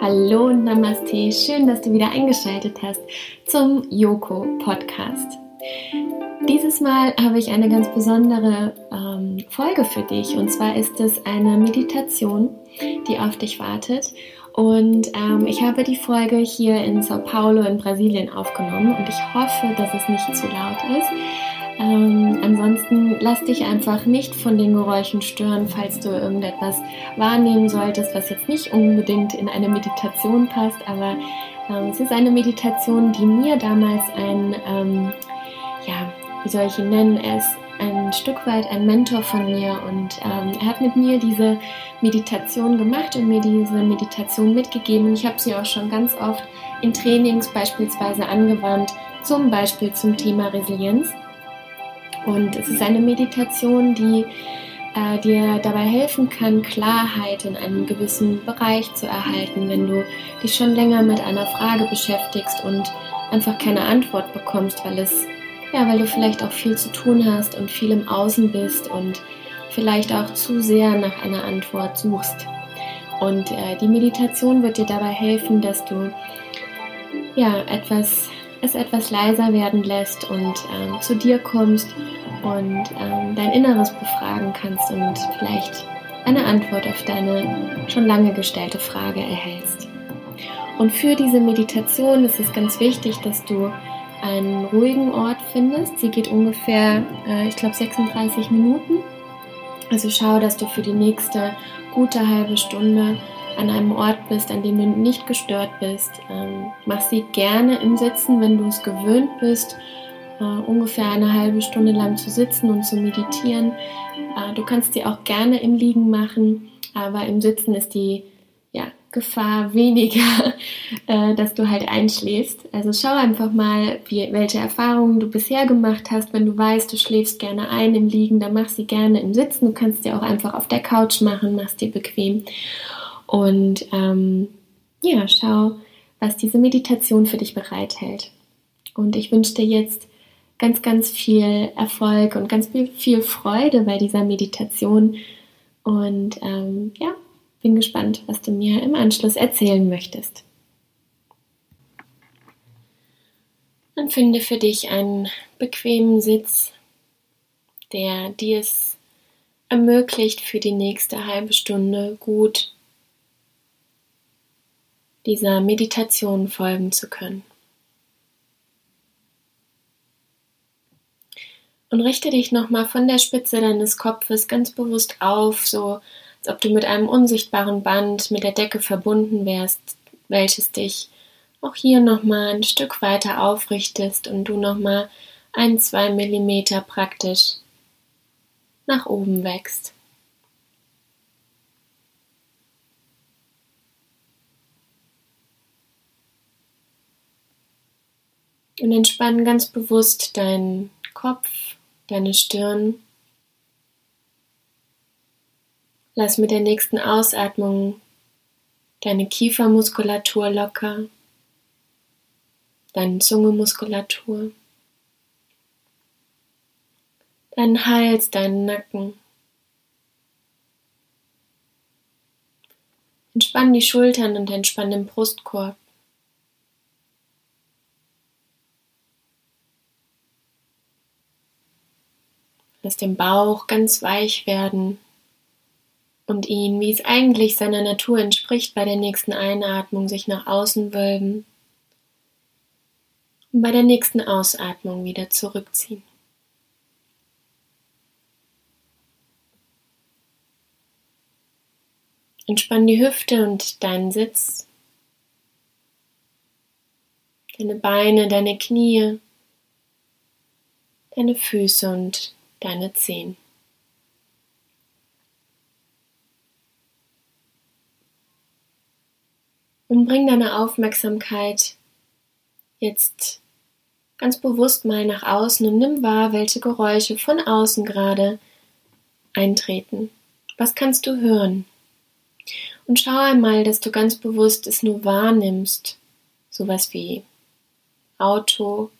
Hallo und Namaste, schön, dass du wieder eingeschaltet hast zum Yoko Podcast. Dieses Mal habe ich eine ganz besondere ähm, Folge für dich und zwar ist es eine Meditation, die auf dich wartet. Und ähm, ich habe die Folge hier in Sao Paulo in Brasilien aufgenommen und ich hoffe, dass es nicht zu laut ist. Ähm, ansonsten lass dich einfach nicht von den Geräuschen stören, falls du irgendetwas wahrnehmen solltest, was jetzt nicht unbedingt in eine Meditation passt, aber ähm, es ist eine Meditation, die mir damals ein, ähm, ja, wie soll ich ihn nennen, er ist ein Stück weit ein Mentor von mir und ähm, er hat mit mir diese Meditation gemacht und mir diese Meditation mitgegeben. Ich habe sie auch schon ganz oft in Trainings beispielsweise angewandt, zum Beispiel zum Thema Resilienz. Und es ist eine Meditation, die äh, dir dabei helfen kann, Klarheit in einem gewissen Bereich zu erhalten, wenn du dich schon länger mit einer Frage beschäftigst und einfach keine Antwort bekommst, weil es ja, weil du vielleicht auch viel zu tun hast und viel im Außen bist und vielleicht auch zu sehr nach einer Antwort suchst. Und äh, die Meditation wird dir dabei helfen, dass du ja etwas es etwas leiser werden lässt und ähm, zu dir kommst und ähm, dein Inneres befragen kannst und vielleicht eine Antwort auf deine schon lange gestellte Frage erhältst. Und für diese Meditation ist es ganz wichtig, dass du einen ruhigen Ort findest. Sie geht ungefähr, äh, ich glaube, 36 Minuten. Also schau, dass du für die nächste gute halbe Stunde an einem Ort bist, an dem du nicht gestört bist. Ähm, mach sie gerne im Sitzen, wenn du es gewöhnt bist, äh, ungefähr eine halbe Stunde lang zu sitzen und zu meditieren. Äh, du kannst sie auch gerne im Liegen machen, aber im Sitzen ist die ja, Gefahr weniger, äh, dass du halt einschläfst. Also schau einfach mal, wie, welche Erfahrungen du bisher gemacht hast. Wenn du weißt, du schläfst gerne ein im Liegen, dann mach sie gerne im Sitzen. Du kannst sie auch einfach auf der Couch machen, machst dir bequem. Und ähm, ja, schau, was diese Meditation für dich bereithält. Und ich wünsche dir jetzt ganz, ganz viel Erfolg und ganz viel, Freude bei dieser Meditation. Und ähm, ja, bin gespannt, was du mir im Anschluss erzählen möchtest. Und finde für dich einen bequemen Sitz, der dir es ermöglicht, für die nächste halbe Stunde gut dieser Meditation folgen zu können. Und richte dich nochmal von der Spitze deines Kopfes ganz bewusst auf, so als ob du mit einem unsichtbaren Band mit der Decke verbunden wärst, welches dich auch hier nochmal ein Stück weiter aufrichtest und du nochmal ein, zwei Millimeter praktisch nach oben wächst. Und entspann ganz bewusst deinen Kopf, deine Stirn. Lass mit der nächsten Ausatmung deine Kiefermuskulatur locker, deine Zungemuskulatur, deinen Hals, deinen Nacken. Entspann die Schultern und entspann den Brustkorb. Lass den Bauch ganz weich werden und ihn, wie es eigentlich seiner Natur entspricht, bei der nächsten Einatmung sich nach außen wölben und bei der nächsten Ausatmung wieder zurückziehen. Entspann die Hüfte und deinen Sitz, deine Beine, deine Knie, deine Füße und deine Zehen. Und bring deine Aufmerksamkeit jetzt ganz bewusst mal nach außen und nimm wahr, welche Geräusche von außen gerade eintreten. Was kannst du hören? Und schau einmal, dass du ganz bewusst es nur wahrnimmst, sowas wie Auto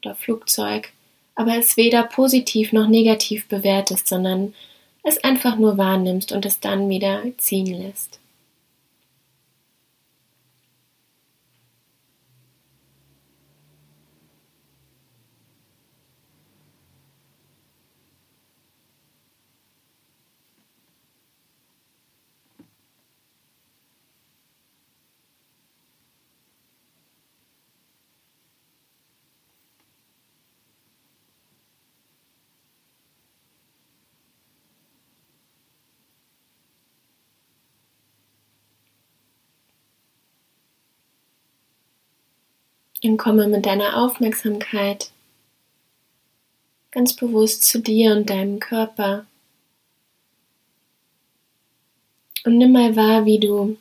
oder Flugzeug, aber es weder positiv noch negativ bewertest, sondern es einfach nur wahrnimmst und es dann wieder ziehen lässt. Und komme mit deiner Aufmerksamkeit ganz bewusst zu dir und deinem Körper. Und nimm mal wahr, wie du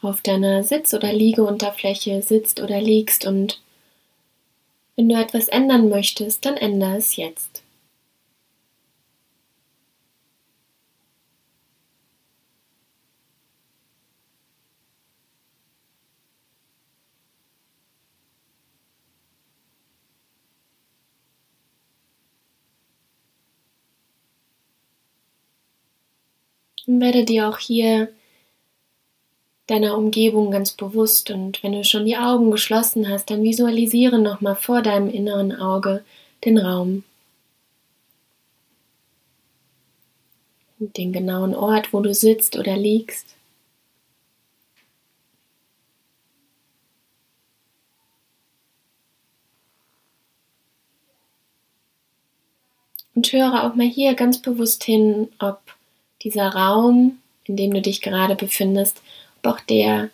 auf deiner Sitz- oder Liegeunterfläche sitzt oder liegst und wenn du etwas ändern möchtest, dann ändere es jetzt. Und werde dir auch hier deiner Umgebung ganz bewusst und wenn du schon die Augen geschlossen hast, dann visualisiere nochmal vor deinem inneren Auge den Raum. Den genauen Ort, wo du sitzt oder liegst. Und höre auch mal hier ganz bewusst hin, ob dieser Raum, in dem du dich gerade befindest, ob auch der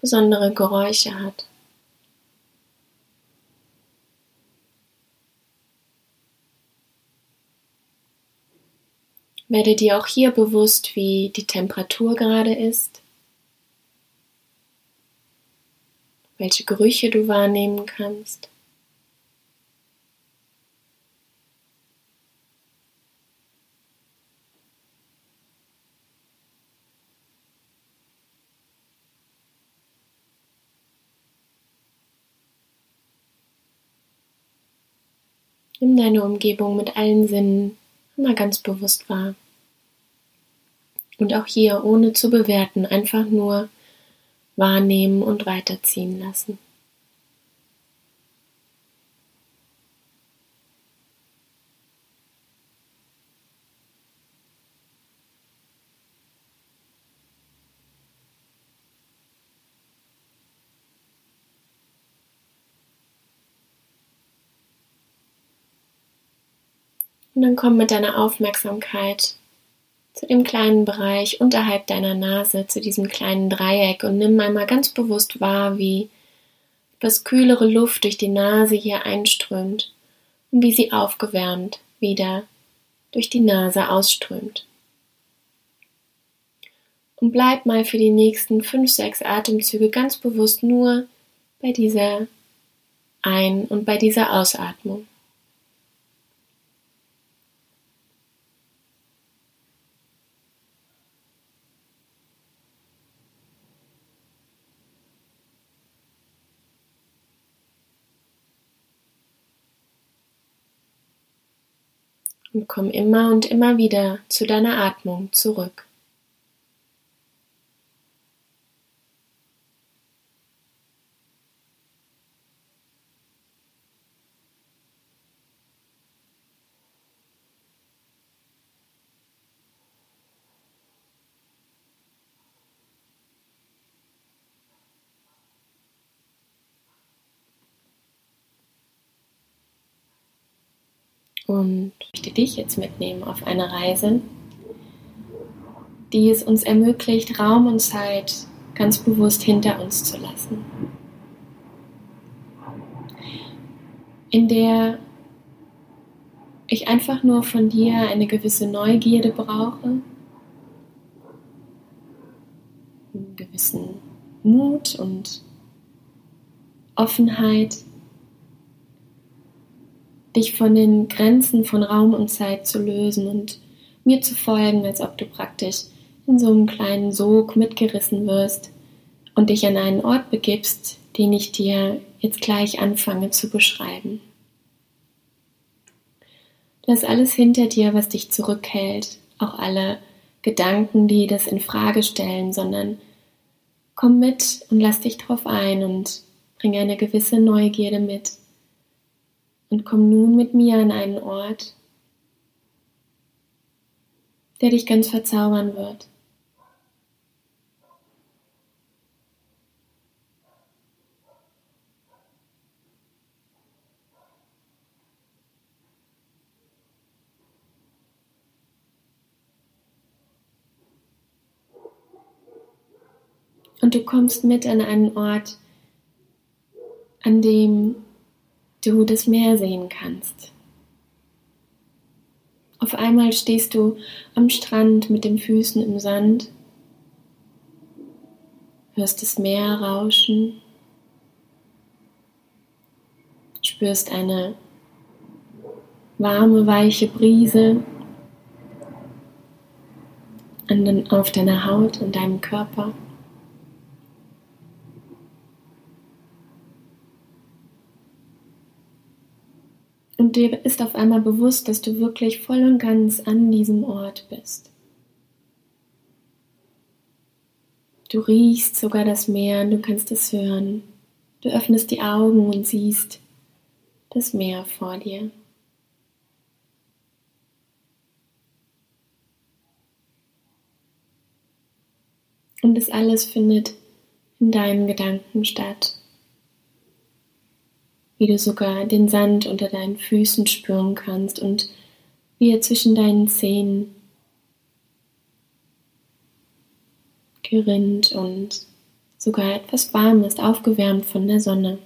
besondere Geräusche hat. Werde dir auch hier bewusst, wie die Temperatur gerade ist, welche Gerüche du wahrnehmen kannst. Nimm deine Umgebung mit allen Sinnen immer ganz bewusst wahr. Und auch hier ohne zu bewerten, einfach nur wahrnehmen und weiterziehen lassen. Und dann komm mit deiner Aufmerksamkeit zu dem kleinen Bereich unterhalb deiner Nase, zu diesem kleinen Dreieck und nimm einmal ganz bewusst wahr, wie etwas kühlere Luft durch die Nase hier einströmt und wie sie aufgewärmt wieder durch die Nase ausströmt. Und bleib mal für die nächsten fünf, sechs Atemzüge ganz bewusst nur bei dieser Ein- und bei dieser Ausatmung. Und komm immer und immer wieder zu deiner Atmung zurück. Und möchte dich jetzt mitnehmen auf eine Reise, die es uns ermöglicht, Raum und Zeit ganz bewusst hinter uns zu lassen. In der ich einfach nur von dir eine gewisse Neugierde brauche, einen gewissen Mut und Offenheit dich von den Grenzen von Raum und Zeit zu lösen und mir zu folgen, als ob du praktisch in so einem kleinen Sog mitgerissen wirst und dich an einen Ort begibst, den ich dir jetzt gleich anfange zu beschreiben. Lass alles hinter dir, was dich zurückhält, auch alle Gedanken, die das in Frage stellen, sondern komm mit und lass dich drauf ein und bring eine gewisse Neugierde mit und komm nun mit mir an einen Ort, der dich ganz verzaubern wird. Und du kommst mit an einen Ort, an dem du das Meer sehen kannst. Auf einmal stehst du am Strand mit den Füßen im Sand, hörst das Meer rauschen, spürst eine warme, weiche Brise an den, auf deiner Haut, in deinem Körper. Und dir ist auf einmal bewusst, dass du wirklich voll und ganz an diesem Ort bist. Du riechst sogar das Meer und du kannst es hören. Du öffnest die Augen und siehst das Meer vor dir. Und das alles findet in deinen Gedanken statt. Wie du sogar den Sand unter deinen Füßen spüren kannst und wie er zwischen deinen Zähnen gerinnt und sogar etwas warm ist, aufgewärmt von der Sonne.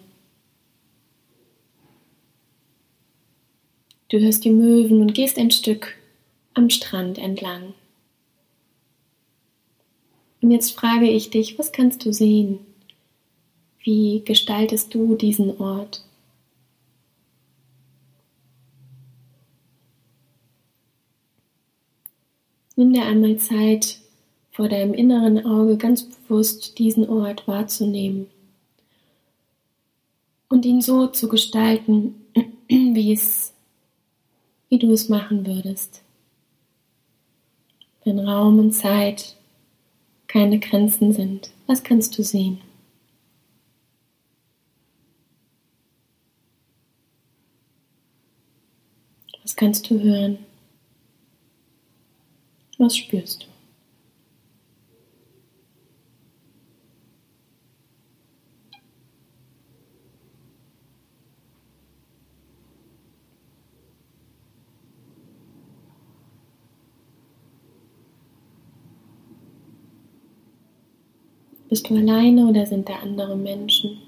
Du hörst die Möwen und gehst ein Stück am Strand entlang. Und jetzt frage ich dich, was kannst du sehen? Wie gestaltest du diesen Ort? Nimm dir einmal Zeit, vor deinem inneren Auge ganz bewusst diesen Ort wahrzunehmen und ihn so zu gestalten, wie es, wie du es machen würdest. Wenn Raum und Zeit keine Grenzen sind. Was kannst du sehen? Was kannst du hören? Was spürst du? Bist du alleine oder sind da andere Menschen?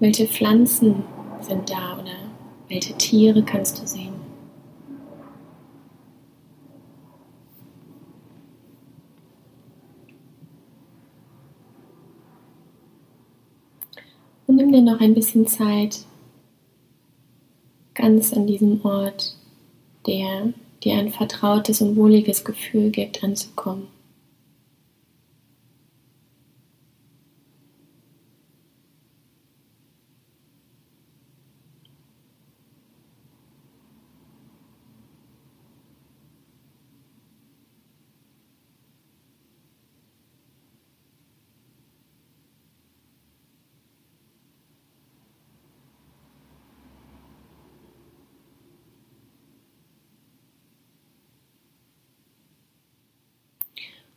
Welche Pflanzen sind da oder welche Tiere kannst du sehen? Und nimm dir noch ein bisschen Zeit, ganz an diesem Ort, der dir ein vertrautes und wohliges Gefühl gibt, anzukommen.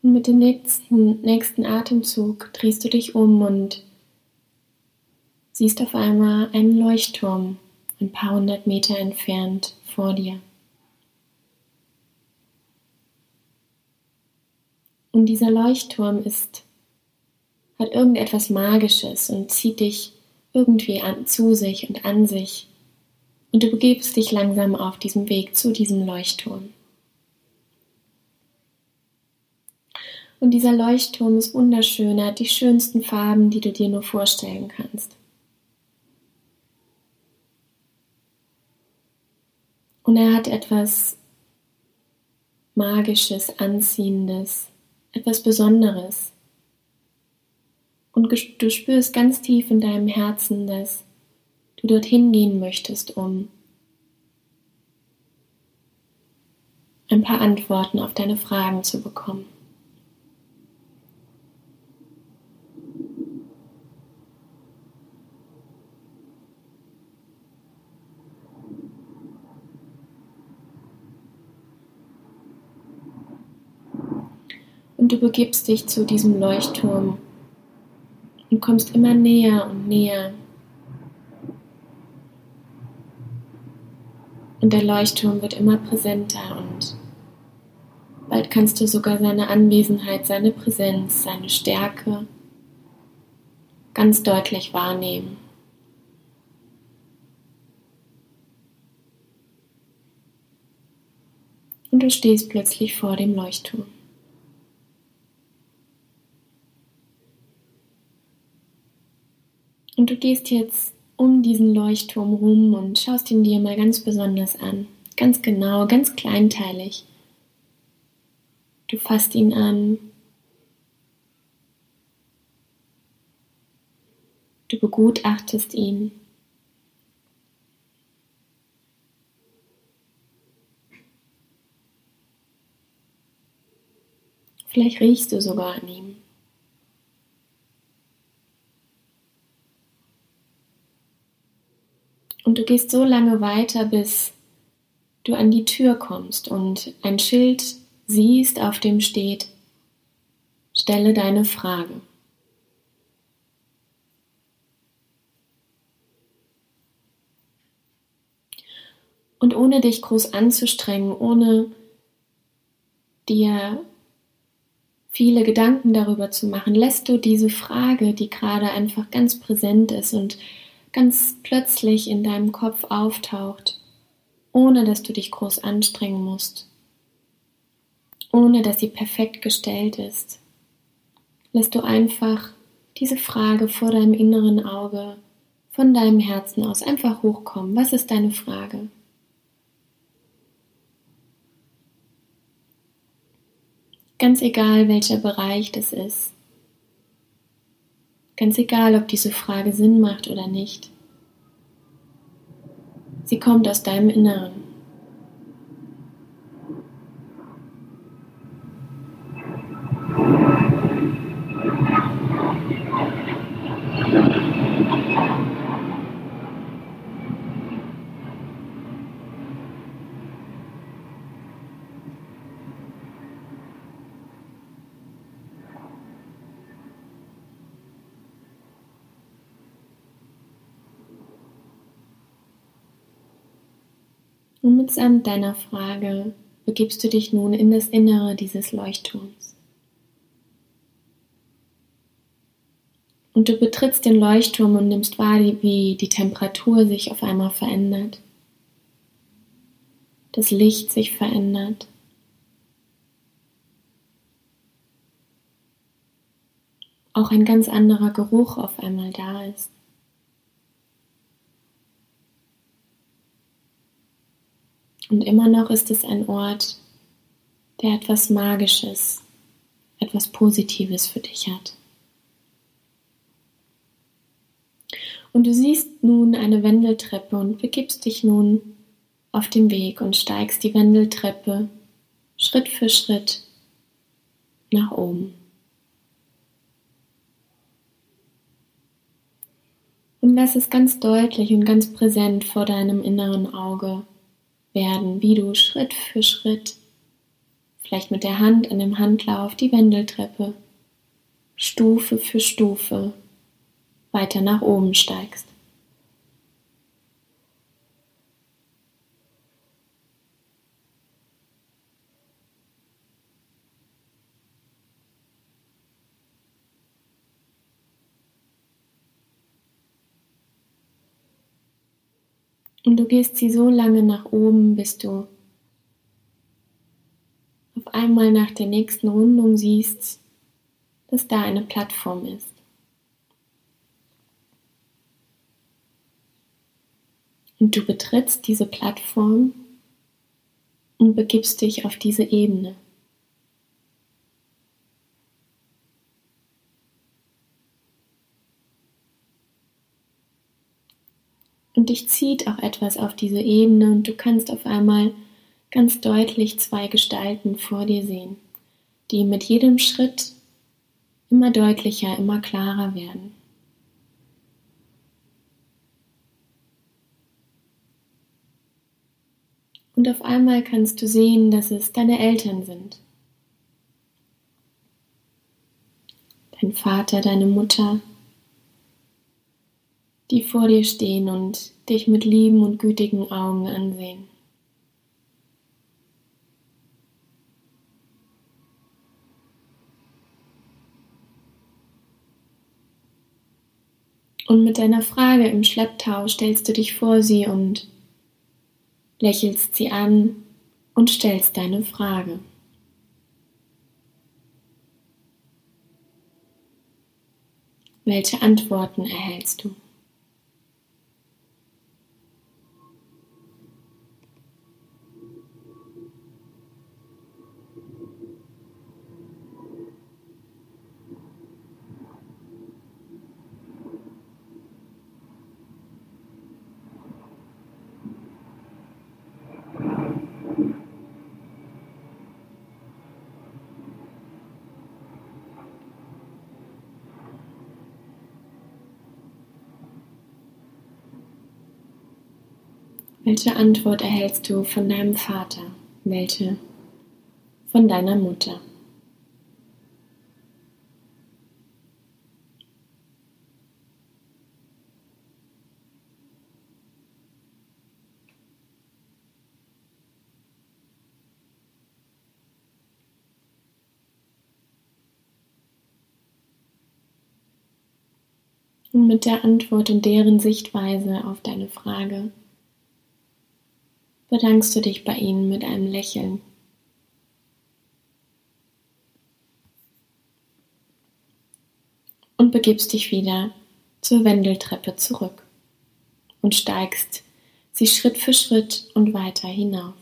Und mit dem nächsten, nächsten Atemzug drehst du dich um und siehst auf einmal einen Leuchtturm ein paar hundert Meter entfernt vor dir. Und dieser Leuchtturm ist, hat irgendetwas Magisches und zieht dich irgendwie an, zu sich und an sich. Und du begibst dich langsam auf diesem Weg zu diesem Leuchtturm. Und dieser Leuchtturm ist wunderschön, er hat die schönsten Farben, die du dir nur vorstellen kannst. Und er hat etwas Magisches, Anziehendes, etwas Besonderes. Und du spürst ganz tief in deinem Herzen, dass du dorthin gehen möchtest, um ein paar Antworten auf deine Fragen zu bekommen. Du begibst dich zu diesem Leuchtturm und kommst immer näher und näher. Und der Leuchtturm wird immer präsenter und bald kannst du sogar seine Anwesenheit, seine Präsenz, seine Stärke ganz deutlich wahrnehmen. Und du stehst plötzlich vor dem Leuchtturm. Und du gehst jetzt um diesen Leuchtturm rum und schaust ihn dir mal ganz besonders an. Ganz genau, ganz kleinteilig. Du fasst ihn an. Du begutachtest ihn. Vielleicht riechst du sogar an ihm. Und du gehst so lange weiter, bis du an die Tür kommst und ein Schild siehst, auf dem steht, stelle deine Frage. Und ohne dich groß anzustrengen, ohne dir viele Gedanken darüber zu machen, lässt du diese Frage, die gerade einfach ganz präsent ist und ganz plötzlich in deinem Kopf auftaucht, ohne dass du dich groß anstrengen musst, ohne dass sie perfekt gestellt ist, lässt du einfach diese Frage vor deinem inneren Auge, von deinem Herzen aus einfach hochkommen. Was ist deine Frage? Ganz egal, welcher Bereich das ist. Ganz egal, ob diese Frage Sinn macht oder nicht. Sie kommt aus deinem Inneren. Und mitsamt deiner Frage begibst du dich nun in das Innere dieses Leuchtturms. Und du betrittst den Leuchtturm und nimmst wahr, wie die Temperatur sich auf einmal verändert. Das Licht sich verändert. Auch ein ganz anderer Geruch auf einmal da ist. Und immer noch ist es ein Ort, der etwas Magisches, etwas Positives für dich hat. Und du siehst nun eine Wendeltreppe und begibst dich nun auf den Weg und steigst die Wendeltreppe Schritt für Schritt nach oben. Und lass es ganz deutlich und ganz präsent vor deinem inneren Auge werden, wie du Schritt für Schritt, vielleicht mit der Hand an dem Handlauf, die Wendeltreppe, Stufe für Stufe weiter nach oben steigst. Und du gehst sie so lange nach oben, bis du auf einmal nach der nächsten Rundung siehst, dass da eine Plattform ist. Und du betrittst diese Plattform und begibst dich auf diese Ebene. Und dich zieht auch etwas auf diese Ebene und du kannst auf einmal ganz deutlich zwei Gestalten vor dir sehen, die mit jedem Schritt immer deutlicher, immer klarer werden. Und auf einmal kannst du sehen, dass es deine Eltern sind. Dein Vater, deine Mutter, die vor dir stehen und dich mit lieben und gütigen Augen ansehen. Und mit deiner Frage im Schlepptau stellst du dich vor sie und lächelst sie an und stellst deine Frage. Welche Antworten erhältst du? Welche Antwort erhältst du von deinem Vater? Welche von deiner Mutter? Und mit der Antwort und deren Sichtweise auf deine Frage bedankst du dich bei ihnen mit einem Lächeln. Und begibst dich wieder zur Wendeltreppe zurück und steigst sie Schritt für Schritt und weiter hinauf.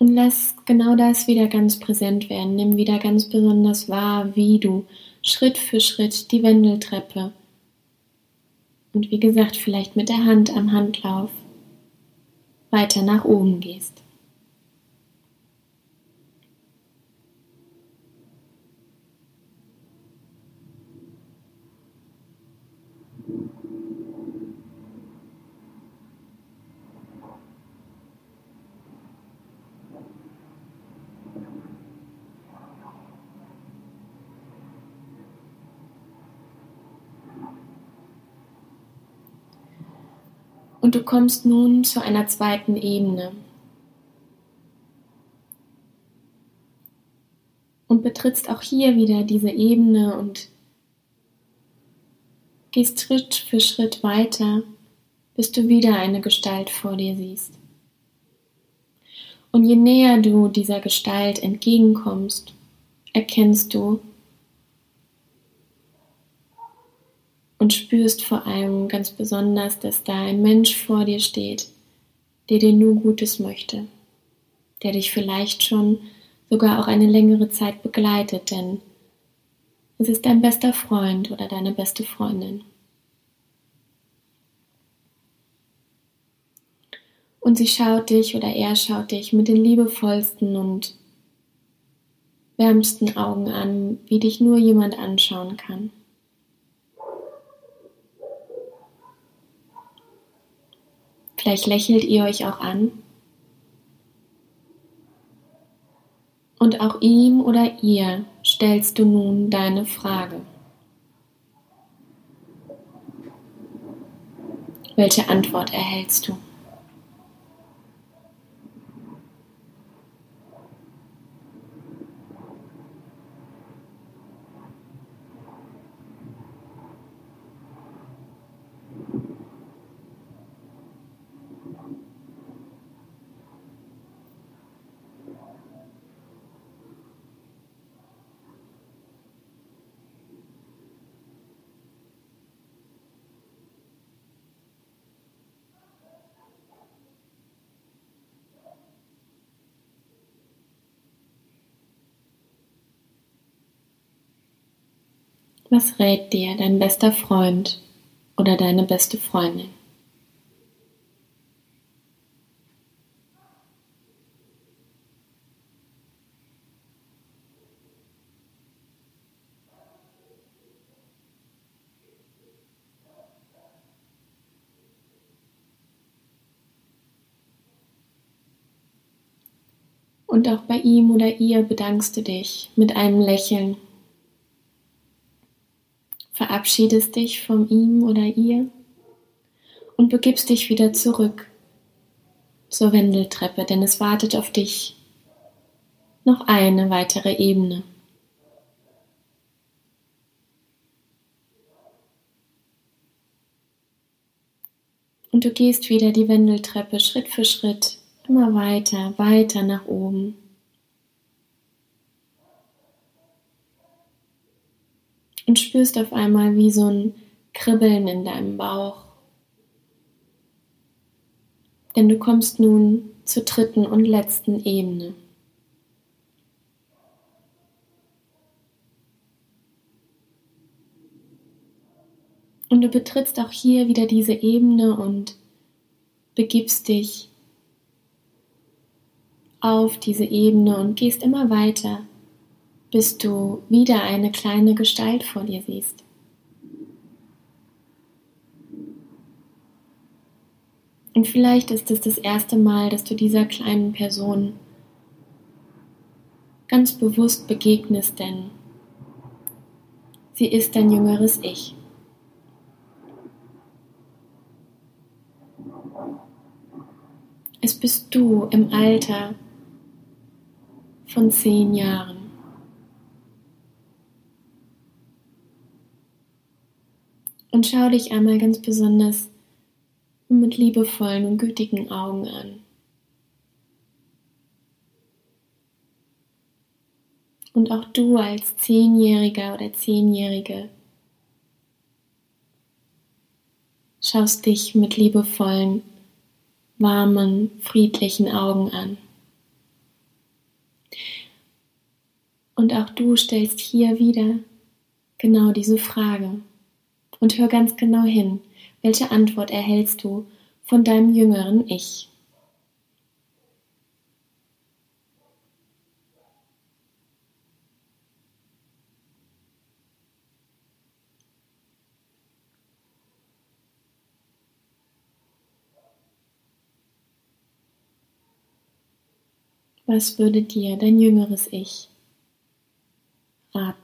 Und lass genau das wieder ganz präsent werden. Nimm wieder ganz besonders wahr, wie du Schritt für Schritt die Wendeltreppe und wie gesagt, vielleicht mit der Hand am Handlauf weiter nach oben gehst. Und du kommst nun zu einer zweiten Ebene. Und betrittst auch hier wieder diese Ebene und gehst Schritt für Schritt weiter, bis du wieder eine Gestalt vor dir siehst. Und je näher du dieser Gestalt entgegenkommst, erkennst du, und spürst vor allem ganz besonders, dass da ein Mensch vor dir steht, der dir nur Gutes möchte, der dich vielleicht schon sogar auch eine längere Zeit begleitet, denn es ist dein bester Freund oder deine beste Freundin. Und sie schaut dich oder er schaut dich mit den liebevollsten und wärmsten Augen an, wie dich nur jemand anschauen kann. Vielleicht lächelt ihr euch auch an. Und auch ihm oder ihr stellst du nun deine Frage. Welche Antwort erhältst du? Was rät dir dein bester Freund oder deine beste Freundin? Und auch bei ihm oder ihr bedankst du dich mit einem Lächeln verabschiedest dich von ihm oder ihr und begibst dich wieder zurück zur Wendeltreppe, denn es wartet auf dich noch eine weitere Ebene. Und du gehst wieder die Wendeltreppe Schritt für Schritt immer weiter, weiter nach oben. Und spürst auf einmal wie so ein Kribbeln in deinem Bauch. Denn du kommst nun zur dritten und letzten Ebene. Und du betrittst auch hier wieder diese Ebene und begibst dich auf diese Ebene und gehst immer weiter, bis du wieder eine kleine Gestalt vor dir siehst. Und vielleicht ist es das erste Mal, dass du dieser kleinen Person ganz bewusst begegnest, denn sie ist dein jüngeres Ich. Es bist du im Alter von zehn Jahren. Und schau dich einmal ganz besonders mit liebevollen und gütigen Augen an. Und auch du als Zehnjähriger oder Zehnjährige schaust dich mit liebevollen, warmen, friedlichen Augen an. Und auch du stellst hier wieder genau diese Frage. Und hör ganz genau hin, welche Antwort erhältst du von deinem jüngeren Ich? Was würde dir dein jüngeres Ich raten?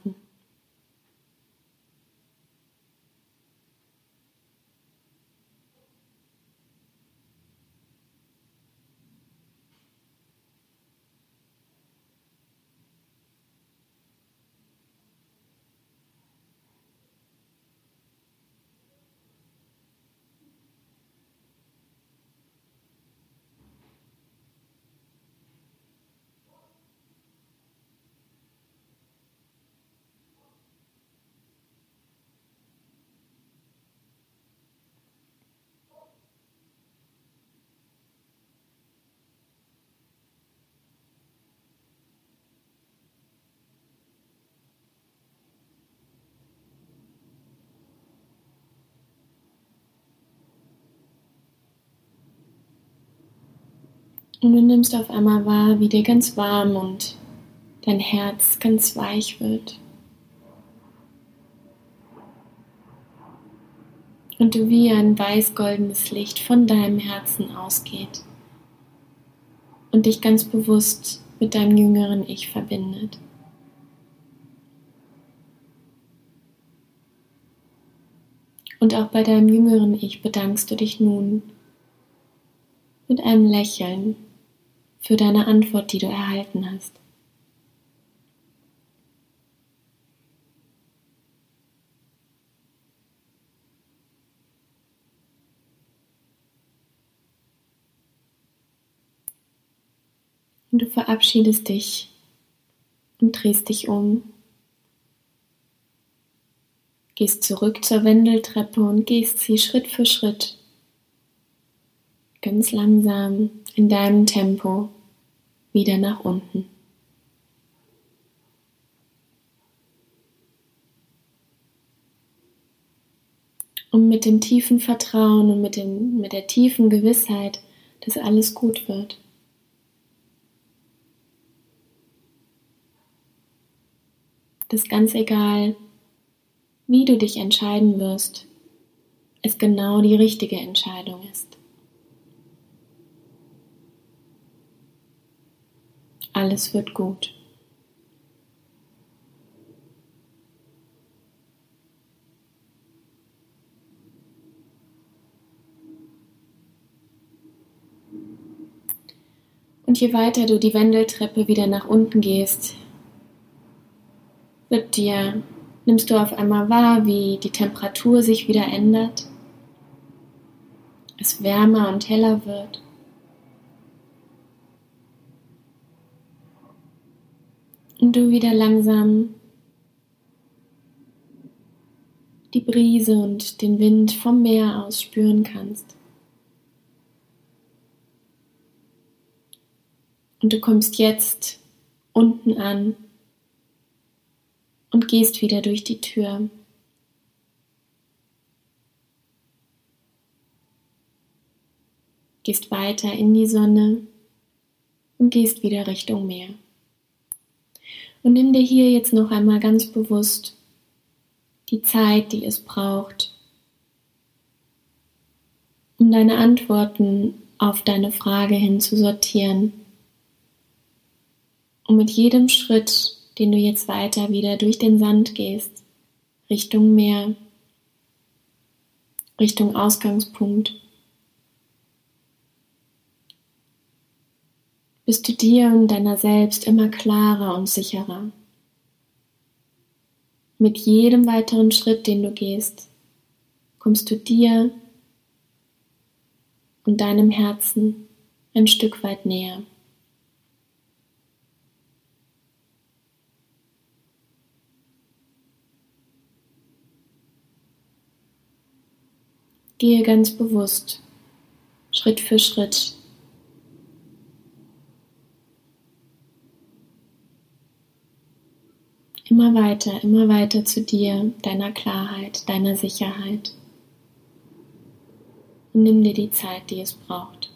Und du nimmst auf einmal wahr, wie dir ganz warm und dein Herz ganz weich wird. Und du wie ein weiß-goldenes Licht von deinem Herzen ausgeht und dich ganz bewusst mit deinem jüngeren Ich verbindet. Und auch bei deinem jüngeren Ich bedankst du dich nun mit einem Lächeln für deine Antwort, die du erhalten hast. Und du verabschiedest dich und drehst dich um. Gehst zurück zur Wendeltreppe und gehst sie Schritt für Schritt ganz langsam in deinem Tempo wieder nach unten. Und mit dem tiefen Vertrauen und mit, dem, mit der tiefen Gewissheit, dass alles gut wird. Dass ganz egal, wie du dich entscheiden wirst, es genau die richtige Entscheidung ist. Alles wird gut. Und je weiter du die Wendeltreppe wieder nach unten gehst, wird dir, nimmst du auf einmal wahr, wie die Temperatur sich wieder ändert, es wärmer und heller wird. Und du wieder langsam die Brise und den Wind vom Meer aus spüren kannst. Und du kommst jetzt unten an und gehst wieder durch die Tür. Gehst weiter in die Sonne und gehst wieder Richtung Meer. Und nimm dir hier jetzt noch einmal ganz bewusst die Zeit, die es braucht, um deine Antworten auf deine Frage hin zu sortieren. Und mit jedem Schritt, den du jetzt weiter wieder durch den Sand gehst, Richtung Meer, Richtung Ausgangspunkt, bist du dir und deiner selbst immer klarer und sicherer. Mit jedem weiteren Schritt, den du gehst, kommst du dir und deinem Herzen ein Stück weit näher. Gehe ganz bewusst, Schritt für Schritt Immer weiter, immer weiter zu dir, deiner Klarheit, deiner Sicherheit. Und nimm dir die Zeit, die es braucht.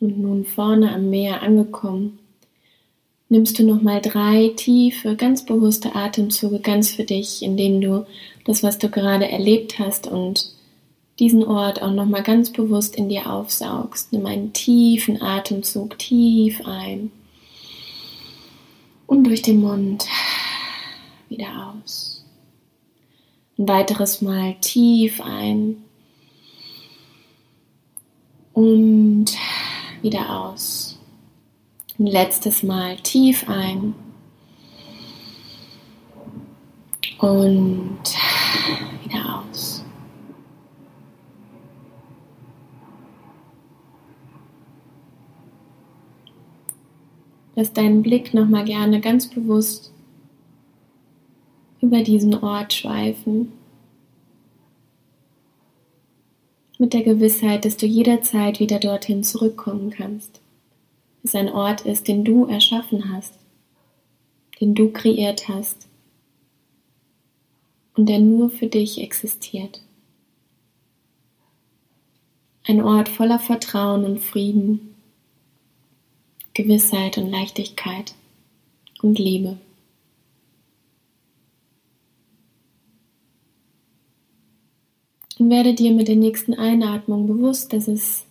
Und nun vorne am Meer angekommen, nimmst du nochmal drei tiefe, ganz bewusste Atemzüge ganz für dich, indem du das, was du gerade erlebt hast und diesen Ort auch nochmal ganz bewusst in dir aufsaugst. Nimm einen tiefen Atemzug tief ein und durch den Mund wieder aus. Ein weiteres Mal tief ein und wieder aus. Ein letztes Mal tief ein und wieder aus. Lass deinen Blick nochmal gerne ganz bewusst über diesen Ort schweifen. Mit der Gewissheit, dass du jederzeit wieder dorthin zurückkommen kannst. Dass ein Ort ist, den du erschaffen hast, den du kreiert hast und der nur für dich existiert. Ein Ort voller Vertrauen und Frieden, Gewissheit und Leichtigkeit und Liebe. Und werde dir mit der nächsten Einatmung bewusst, dass es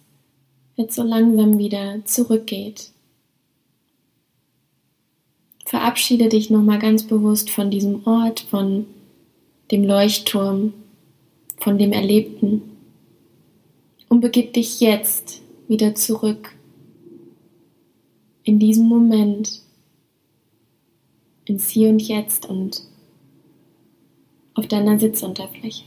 jetzt so langsam wieder zurückgeht. Verabschiede dich nochmal ganz bewusst von diesem Ort, von dem Leuchtturm, von dem Erlebten und begib dich jetzt wieder zurück in diesem Moment, ins Hier und Jetzt und auf deiner Sitzunterfläche.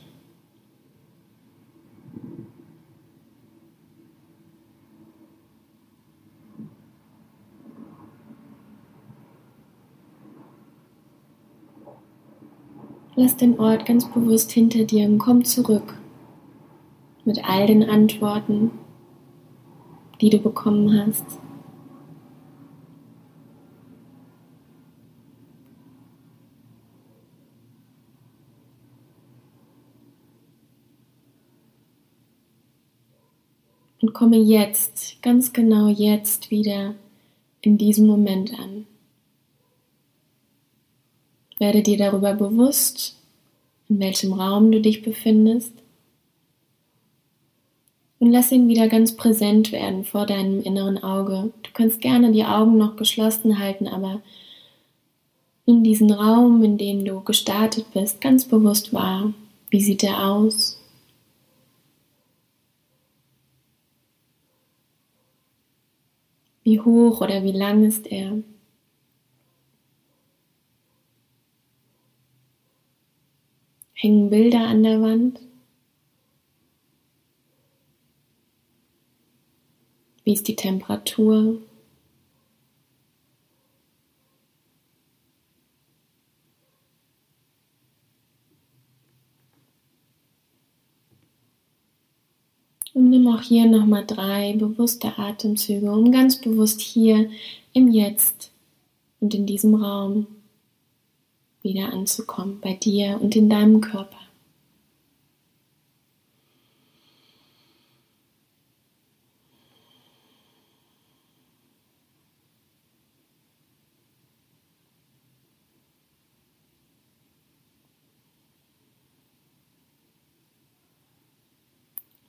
Lass den Ort ganz bewusst hinter dir und komm zurück mit all den Antworten, die du bekommen hast. Und komme jetzt, ganz genau jetzt wieder in diesem Moment an. Werde dir darüber bewusst, in welchem Raum du dich befindest. Und lass ihn wieder ganz präsent werden vor deinem inneren Auge. Du kannst gerne die Augen noch geschlossen halten, aber in diesen Raum, in dem du gestartet bist, ganz bewusst wahr. Wie sieht er aus? Wie hoch oder wie lang ist er? Hängen Bilder an der Wand? Wie ist die Temperatur? Und nimm auch hier nochmal drei bewusste Atemzüge, um ganz bewusst hier im Jetzt und in diesem Raum wieder anzukommen bei dir und in deinem Körper.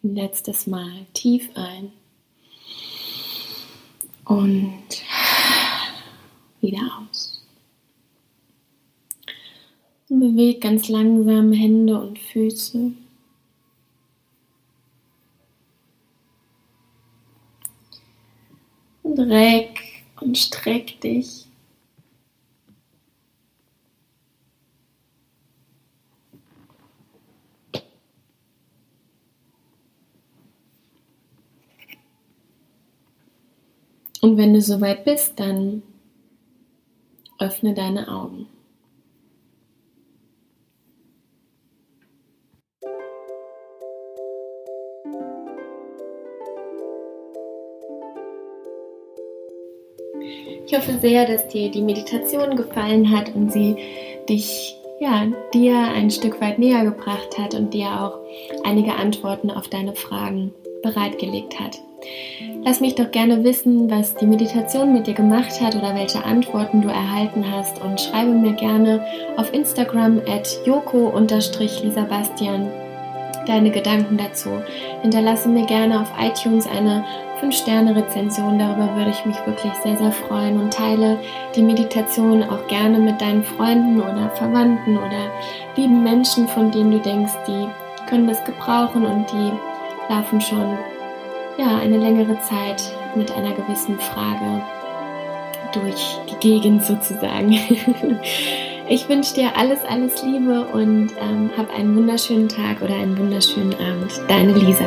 Letztes Mal tief ein und wieder aus. Und beweg ganz langsam Hände und Füße. Und reck und streck dich. Und wenn du soweit bist, dann öffne deine Augen. Ich hoffe sehr, dass dir die Meditation gefallen hat und sie dich, ja, dir ein Stück weit näher gebracht hat und dir auch einige Antworten auf deine Fragen bereitgelegt hat. Lass mich doch gerne wissen, was die Meditation mit dir gemacht hat oder welche Antworten du erhalten hast und schreibe mir gerne auf Instagram at joko-lisabastian deine Gedanken dazu. Hinterlasse mir gerne auf iTunes eine 5-Sterne-Rezension, darüber würde ich mich wirklich sehr, sehr freuen und teile die Meditation auch gerne mit deinen Freunden oder Verwandten oder lieben Menschen, von denen du denkst, die können das gebrauchen und die laufen schon ja, eine längere Zeit mit einer gewissen Frage durch die Gegend sozusagen. Ich wünsche dir alles, alles Liebe und ähm, hab einen wunderschönen Tag oder einen wunderschönen Abend. Deine Lisa.